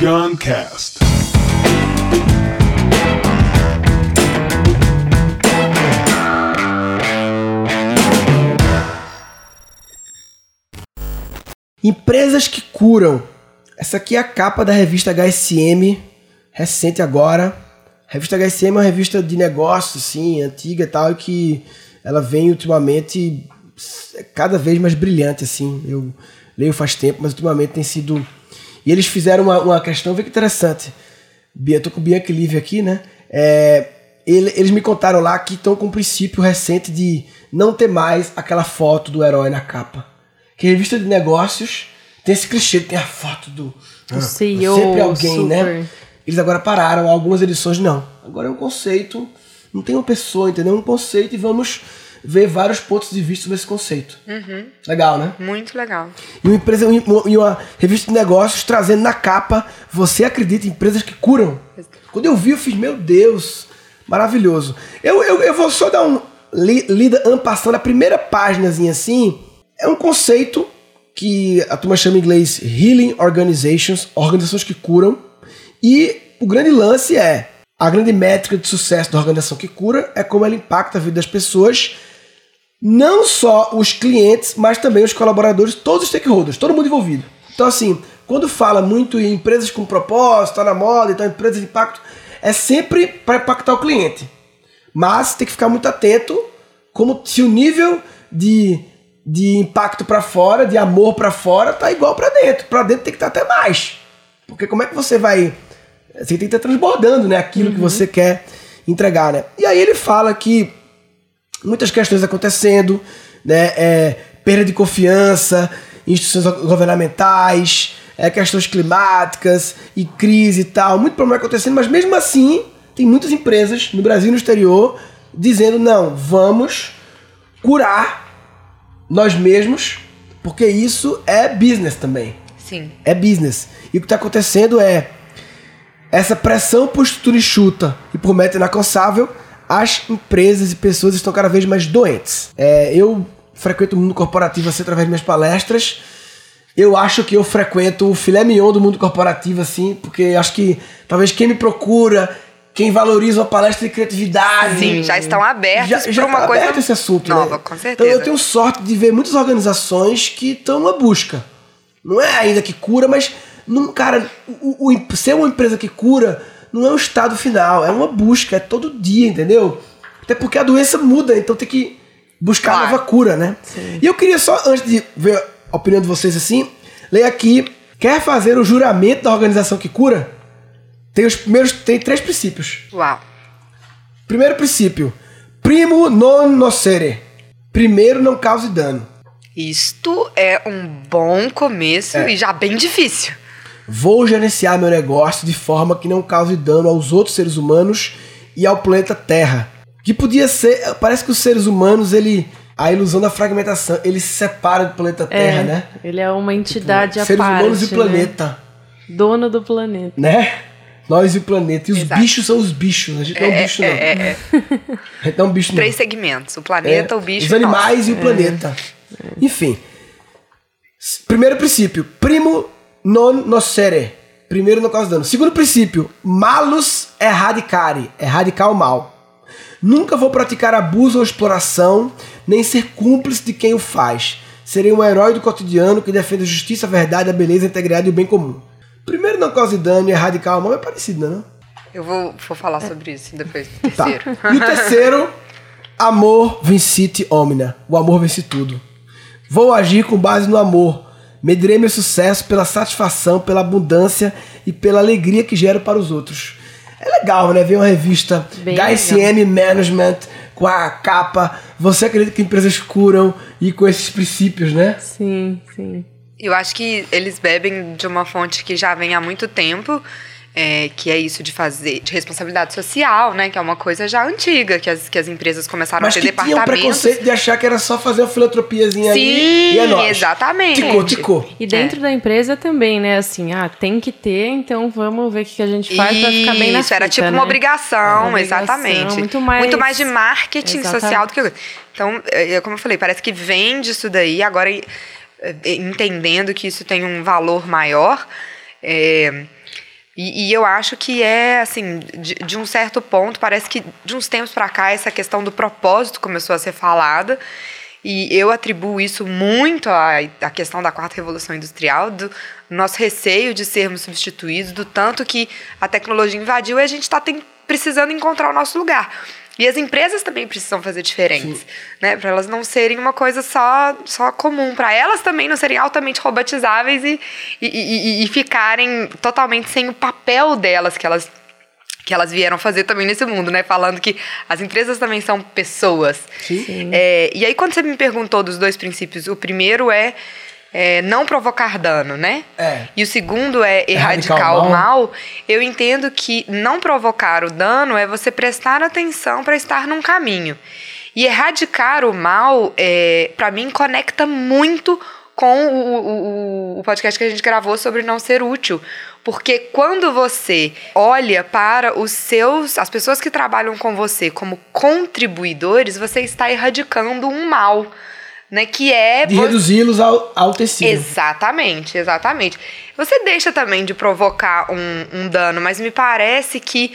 Guncast. Empresas que curam. Essa aqui é a capa da revista HSM, recente agora. A revista HSM é uma revista de negócios, assim, antiga e tal, e que ela vem ultimamente cada vez mais brilhante, assim. Eu leio faz tempo, mas ultimamente tem sido. E eles fizeram uma, uma questão, vê que interessante. Bia, tô com o Bianca Livre aqui, né? É, ele, eles me contaram lá que estão com um princípio recente de não ter mais aquela foto do herói na capa. Que revista de negócios tem esse clichê, tem a foto do. O CEO, sempre alguém, né? super. Eles agora pararam, algumas edições não. Agora é um conceito, não tem uma pessoa, entendeu? É um conceito e vamos ver vários pontos de vista sobre esse conceito. Legal, né? Muito legal. E uma empresa e uma- revista de negócios trazendo na capa, você acredita em empresas que curam? Quando eu vi, eu fiz, meu Deus, maravilhoso. Eu, eu, eu vou só dar um li, lida ampassando a primeira páginazinha assim. É um conceito que a turma chama em inglês Healing Organizations, organizações que curam. E o grande lance é a grande métrica de sucesso da organização que cura é como ela impacta a vida das pessoas não só os clientes, mas também os colaboradores, todos os stakeholders, todo mundo envolvido. Então, assim, quando fala muito em empresas com propósito, tá na moda, então empresas de impacto, é sempre para impactar o cliente. Mas tem que ficar muito atento como se o nível de, de impacto para fora, de amor para fora, tá igual para dentro. Para dentro tem que estar até mais. Porque como é que você vai você tem que estar transbordando, né, aquilo que você quer entregar, né? E aí ele fala que muitas questões acontecendo, né? É, perda de confiança instituições governamentais, é, questões climáticas e crise e tal, muito problema acontecendo, mas mesmo assim tem muitas empresas no Brasil e no exterior dizendo não, vamos curar nós mesmos, porque isso é business também Sim. é business. E o que está acontecendo é essa pressão por estrutura enxuta e por meta inalcançável, as empresas e pessoas estão cada vez mais doentes. É, eu frequento o mundo corporativo assim através das minhas palestras. Eu acho que eu frequento o filé mignon do mundo corporativo, assim, porque acho que talvez quem me procura, quem valoriza uma palestra de criatividade. Sim, já estão abertos já, uma tá coisa aberto esse assunto, nova, né? com Então certeza. eu tenho sorte de ver muitas organizações que estão na busca. Não é ainda que cura, mas não, cara, o- o- ser uma empresa que cura não é um estado final, é uma busca, é todo dia, entendeu? Até porque a doença muda, então tem que buscar Claro. nova cura, né? E eu queria só, antes de ver a opinião de vocês assim, ler aqui. Quer fazer o juramento da organização que cura? Tem os primeiros, tem três princípios. Uau. Primeiro princípio: primo non nocere. Primeiro não cause dano. Isto é um bom começo É. e já bem difícil. Vou gerenciar meu negócio de forma que não cause dano aos outros seres humanos e ao planeta Terra. Que podia ser, parece que os seres humanos, ele a ilusão da fragmentação, ele se separa do planeta Terra, É, né? Ele é uma entidade à Seres parte. humanos e o né? planeta, Dono do planeta. né? Nós e o planeta. E os Exato. bichos são os bichos. A gente não é um bicho, não. É, é, é. A gente não é um bicho, não. Três segmentos: o planeta, É, o bicho Os animais nós. e o planeta. Enfim. Primeiro princípio. Primo non nocere. Primeiro não causa dano. Segundo princípio. Malus erradicare. Erradicar o mal. Nunca vou praticar abuso ou exploração, nem ser cúmplice de quem o faz. Serei um herói do cotidiano que defende a justiça, a verdade, a beleza, a integridade e o bem comum. Primeiro não cause dano e erradicar o mal é parecido, não é? não? Eu vou, vou falar sobre isso depois do Tá. terceiro. E o terceiro, amor vincite omnia. O amor vence tudo. Vou agir com base no amor. Medirei meu sucesso pela satisfação, pela abundância e pela alegria que gero para os outros. É legal, né? Ver uma revista Bem HSM Management com a capa. Você acredita que empresas curam e com esses princípios, né? Sim, sim. Eu acho que eles bebem de uma fonte que já vem há muito tempo, é, que é isso de fazer, de responsabilidade social, né? Que é uma coisa já antiga, que as, que as empresas começaram Mas a ter que tinha um departamentos. preconceito de achar que era só fazer uma filantropiazinha ali Sim, e é nóis. exatamente. Ticou, ticou. E dentro da empresa também, né? Assim, ah, tem que ter, então vamos ver o que a gente faz pra ficar bem na Isso, era fita, tipo né? uma obrigação, Uma obrigação, exatamente. muito mais- de marketing Exatamente. social do que. Então, é, é como eu falei, parece que vem disso daí, agora é, é, entendendo que isso tem um valor maior. é, E, e eu acho que é, assim, de, de um certo ponto, parece que de uns tempos para cá essa questão do propósito começou a ser falada. E eu atribuo isso muito à, à questão da quarta revolução industrial, do nosso receio de sermos substituídos, do tanto que a tecnologia invadiu e a gente está precisando encontrar o nosso lugar. E as empresas também precisam fazer diferentes, né? Para elas não serem uma coisa só, só comum. Para elas também não serem altamente robotizáveis e, e, e, e ficarem totalmente sem o papel delas que elas que elas vieram fazer também nesse mundo, né? Falando que as empresas também são pessoas. Sim. É, e aí, quando você me perguntou dos dois princípios, o primeiro é é, não provocar dano, né? É. E o segundo é erradicar, erradicar o mal. mal. Eu entendo que não provocar o dano é você prestar atenção para estar num caminho. E erradicar o mal, é, para mim, conecta muito com o, o, o podcast que a gente gravou sobre não ser útil. Porque quando você olha para os seus, as pessoas que trabalham com você como contribuidores, você está erradicando um mal né? Que é. De reduzi-los ao, ao tecido. Exatamente, exatamente. Você deixa também de provocar um, um dano, mas me parece que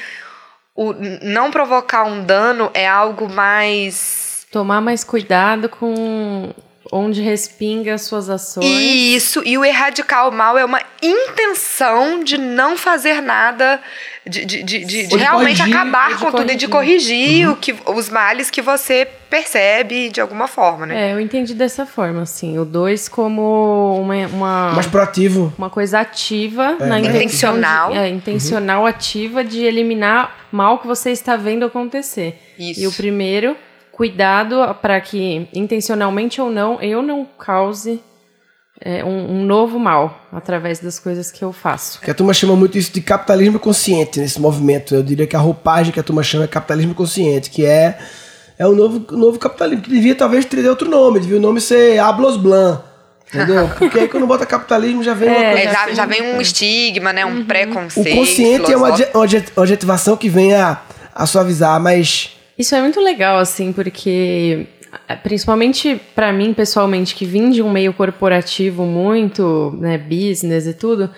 o não provocar um dano é algo mais. Tomar mais cuidado com onde respinga as suas ações. Isso, e o erradicar o mal é uma intenção de não fazer nada, de, de, de, de, de realmente corrigir, acabar com tudo e de corrigir uhum. o que, os males que você percebe de alguma forma, né? É, eu entendi dessa forma, assim. O dois como uma. uma Mais proativo. Uma coisa ativa, é, na intencional. De, é, intencional, uhum. ativa de eliminar mal que você está vendo acontecer. Isso. E o primeiro cuidado para que, intencionalmente ou não, eu não cause é, um, um, novo mal através das coisas que eu faço. Que a turma chama muito isso de capitalismo consciente nesse movimento. Eu diria que a roupagem que a turma chama é capitalismo consciente, que é é o novo, novo capitalismo, que devia talvez ter outro nome, devia o nome ser Ablos Blanc. Entendeu? Porque aí quando bota capitalismo já vem é, uma coisa. Já, assim, já vem um estigma, né? Um uhum. preconceito. O consciente é uma, uma adjetivação que vem a, a suavizar, mas isso é muito legal, assim, porque principalmente para mim pessoalmente que vim de um meio corporativo muito, né, business e tudo,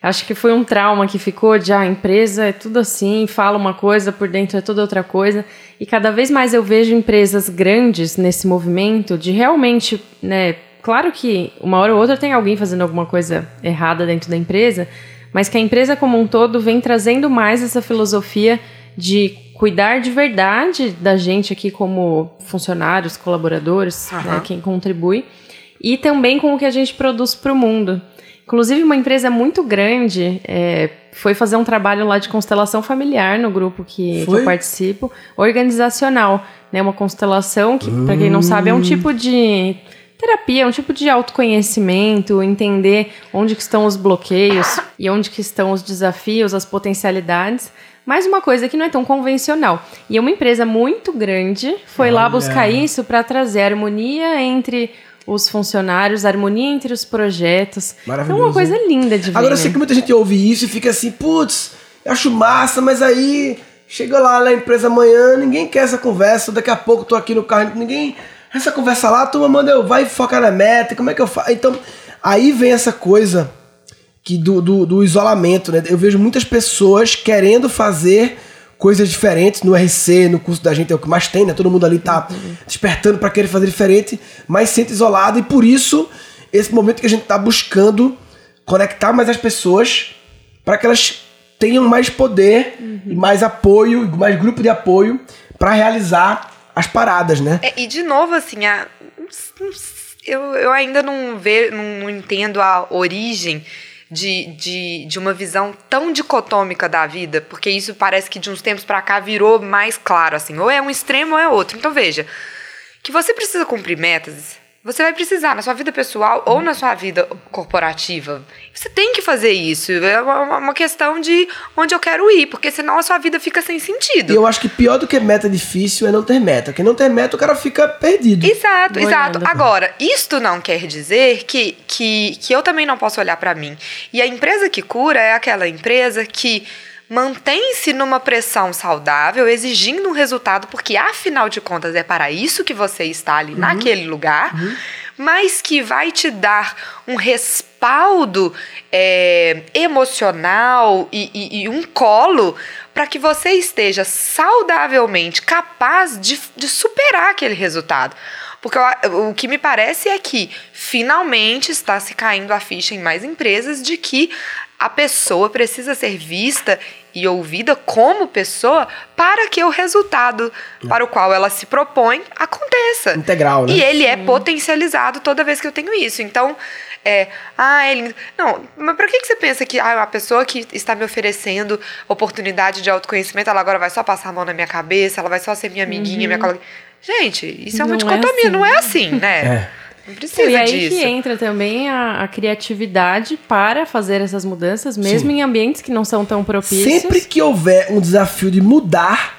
acho que foi um trauma que ficou de ah, a empresa é tudo assim, fala uma coisa, por dentro é tudo outra coisa. E cada vez mais eu vejo empresas grandes nesse movimento de realmente, né, claro que uma hora ou outra tem alguém fazendo alguma coisa errada dentro da empresa, mas que a empresa como um todo vem trazendo mais essa filosofia de cuidar de verdade da gente aqui como funcionários, colaboradores, uhum. né, quem contribui, e também com o que a gente produz para o mundo. Inclusive, uma empresa muito grande é, foi fazer um trabalho lá de constelação familiar no grupo que, que eu participo, organizacional. Né, uma constelação que, para quem não sabe, é um tipo de terapia, é um tipo de autoconhecimento, entender onde que estão os bloqueios e onde que estão os desafios, as potencialidades mais uma coisa que não é tão convencional. E uma empresa muito grande foi Olha. lá buscar isso para trazer harmonia entre os funcionários, harmonia entre os projetos. Maravilhoso. É uma coisa linda de ver. Agora, eu sei que muita gente ouve isso e fica assim, putz, acho massa, mas aí chega lá na empresa amanhã, ninguém quer essa conversa, daqui a pouco tô aqui no carro, ninguém. Essa conversa lá, a turma manda eu, vai focar na meta, como é que eu faço? Então, aí vem essa coisa que do, do, do, isolamento, né? Eu vejo muitas pessoas querendo fazer coisas diferentes no RC, no curso da gente é o que mais tem, né? Todo mundo ali tá despertando para querer fazer diferente, mas sente isolado e por isso esse momento que a gente tá buscando conectar mais as pessoas para que elas tenham mais poder uhum. mais apoio, mais grupo de apoio para realizar as paradas, né? É, e de novo assim, a, eu, eu ainda não vejo, não entendo a origem de, de, de uma visão tão dicotômica da vida, porque isso parece que de uns tempos para cá virou mais claro, assim, ou é um extremo ou é outro. Então veja, que você precisa cumprir metas, você vai precisar na sua vida pessoal ou na sua vida corporativa. Você tem que fazer isso. É uma questão de onde eu quero ir, porque senão a sua vida fica sem sentido. E eu acho que pior do que meta difícil é não ter meta. Quem não tem meta, o cara fica perdido. Exato, exato. Agora, isto não quer dizer que, que, que eu também não posso olhar para mim. E a empresa que cura é aquela empresa que mantém-se numa pressão saudável, exigindo um resultado, porque afinal de contas é para isso que você está ali uhum. naquele lugar. Uhum. mas que vai te dar um respaldo é, emocional e, e, e um colo para que você esteja saudavelmente capaz de, de superar aquele resultado. Porque o, o que me parece é que finalmente está se caindo a ficha em mais empresas de que a pessoa precisa ser vista e ouvida como pessoa para que o resultado para o qual ela se propõe aconteça. Integral, né? E ele é potencializado toda vez que eu tenho isso. Então, é, ah, ele. Não, mas para que, que você pensa que ah, a pessoa que está me oferecendo oportunidade de autoconhecimento, ela agora vai só passar a mão na minha cabeça, ela vai só ser minha amiguinha, uhum. minha colega. Gente, isso é uma não é dicotomia, é assim. não é assim, né? É. Não precisa e aí disso. que entra também a, a, criatividade para fazer essas mudanças, mesmo Sim. em ambientes que não são tão propícios. Sempre que houver um desafio de mudar,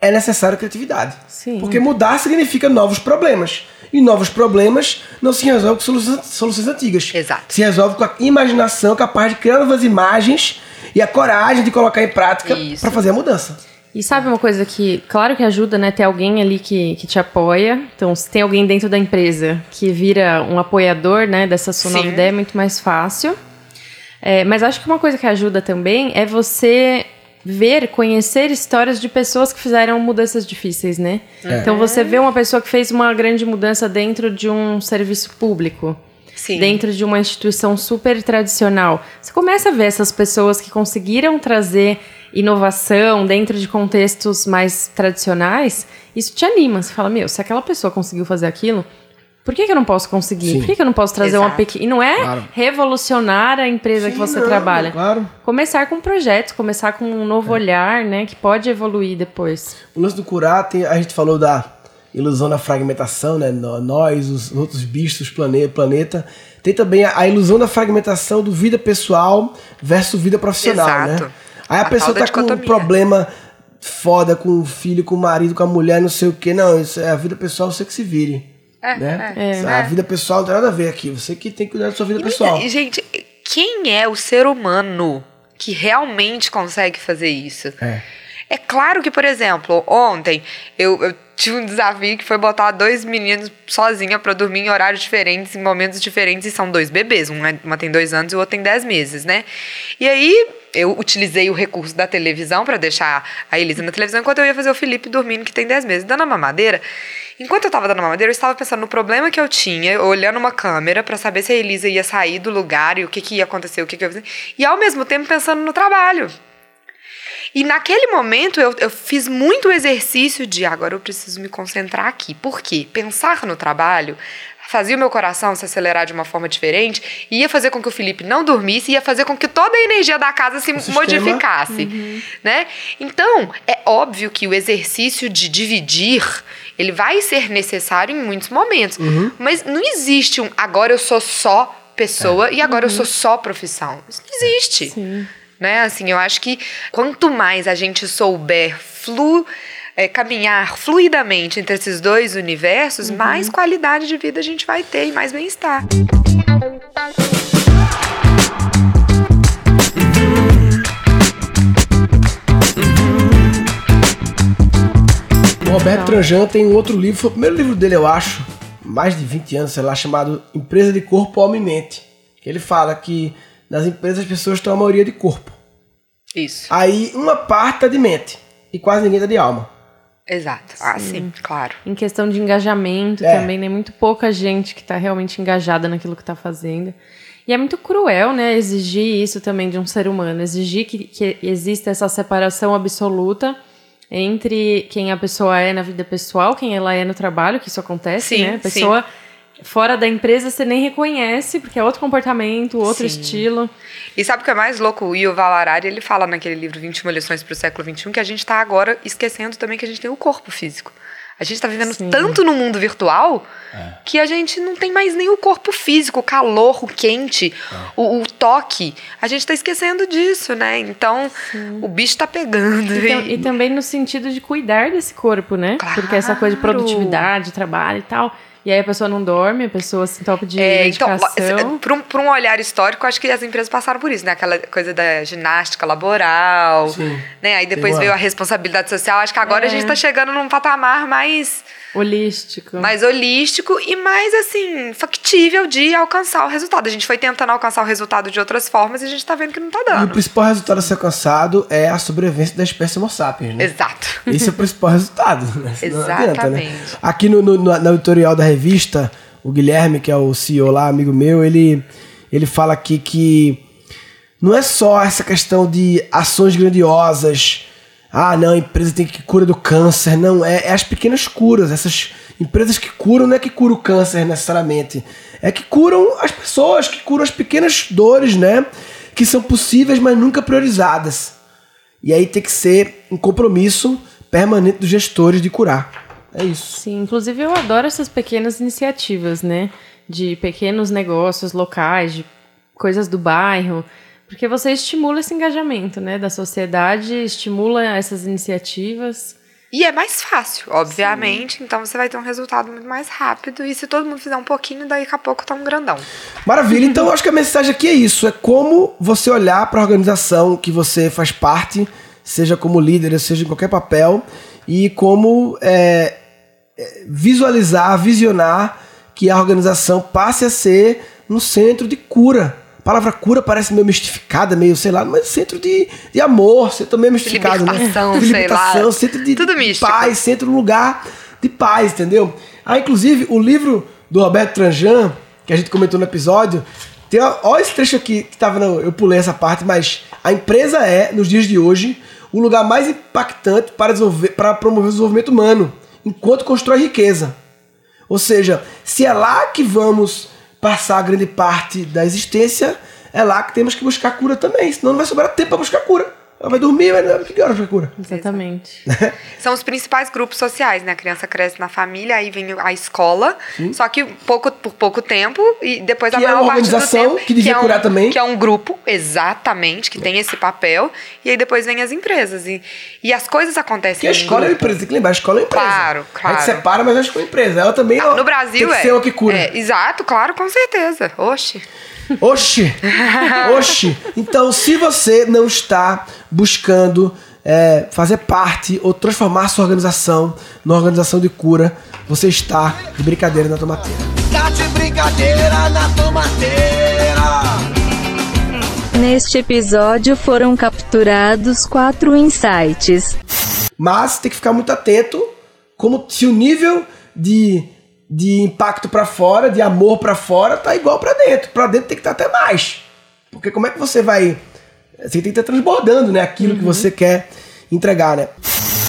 é necessário criatividade. Sim. Porque mudar significa novos problemas. E novos problemas não se resolvem com soluções, soluções antigas. Exato. Se resolve com a imaginação capaz de criar novas imagens e a coragem de colocar em prática para fazer a mudança. E sabe uma coisa que, claro que ajuda, né? Ter alguém ali que, que te apoia. Então, se tem alguém dentro da empresa que vira um apoiador, né, dessa sua Sim. nova ideia, é muito mais fácil. É, mas acho que uma coisa que ajuda também é você ver, conhecer histórias de pessoas que fizeram mudanças difíceis, né? É. Então você vê uma pessoa que fez uma grande mudança dentro de um serviço público. Sim. Dentro de uma instituição super tradicional. Você começa a ver essas pessoas que conseguiram trazer inovação dentro de contextos mais tradicionais, isso te anima. Você fala, meu, se aquela pessoa conseguiu fazer aquilo, por que, que eu não posso conseguir? Sim. Por que, que eu não posso trazer Exato. uma pequena. E não é claro. revolucionar a empresa Sim, que você não, trabalha. Claro. Começar com projetos, começar com um novo é. olhar, né? Que pode evoluir depois. O lance do curar, tem, a gente falou da ilusão da fragmentação, né? Nós, os outros bichos, planeta, planeta. Tem também a, a ilusão da fragmentação do vida pessoal versus vida profissional, né? Exato. né? Aí a, a pessoa tá com um problema foda com o filho, com o marido, com a mulher, não sei o que. Não, isso é a vida pessoal, você que se vire. É, né? É, é. A vida pessoal não tem nada a ver aqui. Você que tem que cuidar da sua vida e, pessoal. Gente, quem é o ser humano que realmente consegue fazer isso? É. É claro que, por exemplo, ontem eu, eu tive um desafio que foi botar dois meninos sozinha para dormir em horários diferentes, em momentos diferentes, e são dois bebês. Uma, uma tem dois anos e o outro tem dez meses, né? E aí eu utilizei o recurso da televisão para deixar a Elisa na televisão enquanto eu ia fazer o Felipe dormindo, que tem 10 meses, dando a mamadeira. Enquanto eu estava dando a mamadeira, eu estava pensando no problema que eu tinha, olhando uma câmera para saber se a Elisa ia sair do lugar e o que, que ia acontecer, o que, que ia fazer. E ao mesmo tempo pensando no trabalho. E naquele momento eu, eu fiz muito exercício de agora eu preciso me concentrar aqui. Por quê? Pensar no trabalho fazia o meu coração se acelerar de uma forma diferente, ia fazer com que o Felipe não dormisse, ia fazer com que toda a energia da casa se modificasse, uhum. né? Então, é óbvio que o exercício de dividir, ele vai ser necessário em muitos momentos, uhum. mas não existe um agora eu sou só pessoa é. e agora uhum. eu sou só profissão. Isso não existe. Sim. Né? Assim, eu acho que quanto mais a gente souber flu é, caminhar fluidamente entre esses dois universos, uhum. mais qualidade de vida a gente vai ter e mais bem-estar. O Roberto Tranjan tem um outro livro, foi o primeiro livro dele, eu acho, mais de 20 anos, sei lá, chamado Empresa de Corpo, Alma e Mente. Ele fala que nas empresas as pessoas têm a maioria de corpo. Isso. Aí uma parte tá de mente e quase ninguém tá de alma. Exato. Ah, sim, sim claro. Em questão de engajamento é. também, né? Muito pouca gente que está realmente engajada naquilo que está fazendo. E é muito cruel, né, exigir isso também de um ser humano, exigir que, que exista essa separação absoluta entre quem a pessoa é na vida pessoal, quem ela é no trabalho, que isso acontece, sim, né? A pessoa sim fora da empresa você nem reconhece, porque é outro comportamento, outro Sim. estilo. E sabe o que é mais louco? O Yuval Harari, ele fala naquele livro 21 lições para o século XXI que a gente está agora esquecendo também que a gente tem o corpo físico. A gente está vivendo Sim. tanto no mundo virtual é. que a gente não tem mais nem o corpo físico, o calor, o quente, é. o, o, toque. A gente está esquecendo disso, né? Então, Sim. o bicho está pegando. E, e... e, também no sentido de cuidar desse corpo, né? Claro. Porque essa coisa de produtividade, trabalho e tal e aí a pessoa não dorme, a pessoa se entope de é, medicação. Então, por um, um olhar histórico, acho que as empresas passaram por isso, né? Aquela coisa da ginástica laboral, Sim. né? Aí depois veio a responsabilidade social. Acho que agora é. a gente está chegando num patamar mais Holístico. mais holístico e mais, assim, factível de alcançar o resultado. A gente foi tentando alcançar o resultado de outras formas e a gente tá vendo que não tá E o dando. principal resultado a ser alcançado é a sobrevivência da espécie Homo sapiens, né? Exato. Esse é o principal resultado. Né? Não adianta, né? Exatamente. Aqui no, no, no- na editorial da revista, o Guilherme, que é o CEO lá, amigo meu, ele, ele fala aqui que não é só essa questão de ações grandiosas. Ah, não, a empresa tem que cura do câncer. Não, é, é as pequenas curas. Essas empresas que curam não é que curam o câncer necessariamente. É que curam as pessoas, que curam as pequenas dores, né? Que são possíveis, mas nunca priorizadas. E aí tem que ser um compromisso permanente dos gestores de curar. É isso. Sim, inclusive eu adoro essas pequenas iniciativas, né? De pequenos negócios locais, de coisas do bairro. Porque você estimula esse engajamento, né? Da sociedade, estimula essas iniciativas. E é mais fácil, obviamente, então você vai ter um resultado muito mais rápido. E se todo mundo fizer um pouquinho, daqui a pouco tá um grandão. Maravilha. Então, acho que a mensagem aqui é isso: é como você olhar para a organização que você faz parte, seja como líder, seja em qualquer papel, e como é, é, visualizar, visionar que a organização passe a ser um centro de cura. A palavra cura parece meio mistificada, meio, sei lá, mas centro de, de amor, centro meio mistificado, né? libertação, De sei libertação, lá. centro de, Tudo de místico. paz, centro lugar de paz, entendeu? Ah, inclusive, o livro do Roberto Tranjan, que a gente comentou no episódio, tem, ó, ó esse trecho aqui que tava no, eu pulei essa parte, mas a empresa é, nos dias de hoje, o lugar mais impactante para, desenvolver, para promover o desenvolvimento humano, enquanto constrói riqueza. Ou seja, se é lá que vamos passar grande parte da existência, é lá que temos que buscar cura também, senão não vai sobrar tempo para buscar cura. Ela vai dormir, vai que hora pra cura? Exatamente. São os principais grupos sociais, né? A criança cresce na família, aí vem a escola, só que pouco, por pouco tempo, e depois a Que é maior uma parte do organização tempo. que devia é um, curar também. Que é um grupo, exatamente, que tem esse papel, e aí depois vem as empresas. E, e as coisas acontecem. Porque a escola é uma empresa, tem que lembrar, a escola é uma empresa. Claro, A claro. gente separa, mas acho que é uma empresa. Ela também ó, No Brasil tem que é. ser uma que cura. É, exato, claro, com certeza. Oxe. Oxi! Oxi! Então, se você não está buscando é, fazer parte ou transformar sua organização numa organização de cura, você está de brincadeira na tomateira. Tá de brincadeira na tomateira. Neste episódio foram capturados quatro insights. Mas tem que ficar muito atento como se o nível de, de impacto para fora, de amor para fora, tá igual para dentro. Para dentro tem que estar até mais. Porque como é que você vai. Você tem que estar transbordando, né? Aquilo que você quer entregar, né?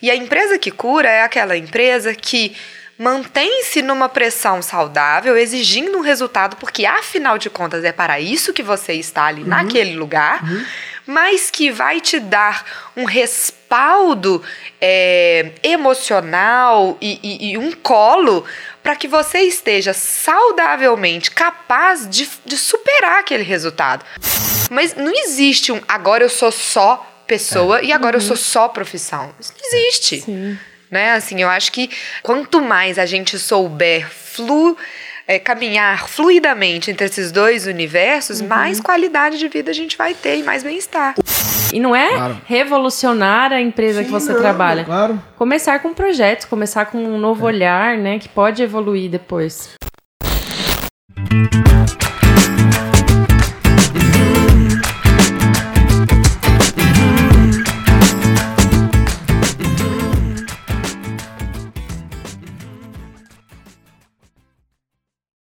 E a empresa que cura é aquela empresa que mantém-se numa pressão saudável, exigindo um resultado, porque afinal de contas é para isso que você está ali naquele lugar, mas que vai te dar um respaldo é, emocional e, e- e um colo para que você esteja saudavelmente capaz de, de superar aquele resultado. Mas não existe um agora eu sou só pessoa e agora eu sou só profissão. Isso não existe. Sim. Né? Assim, eu acho que quanto mais a gente souber flu, é, caminhar fluidamente entre esses dois universos, mais qualidade de vida a gente vai ter e mais bem-estar. E não é Claro. revolucionar a empresa que Sim, você não, trabalha. Claro. Começar com projetos, começar com um novo olhar, né? Que pode evoluir depois.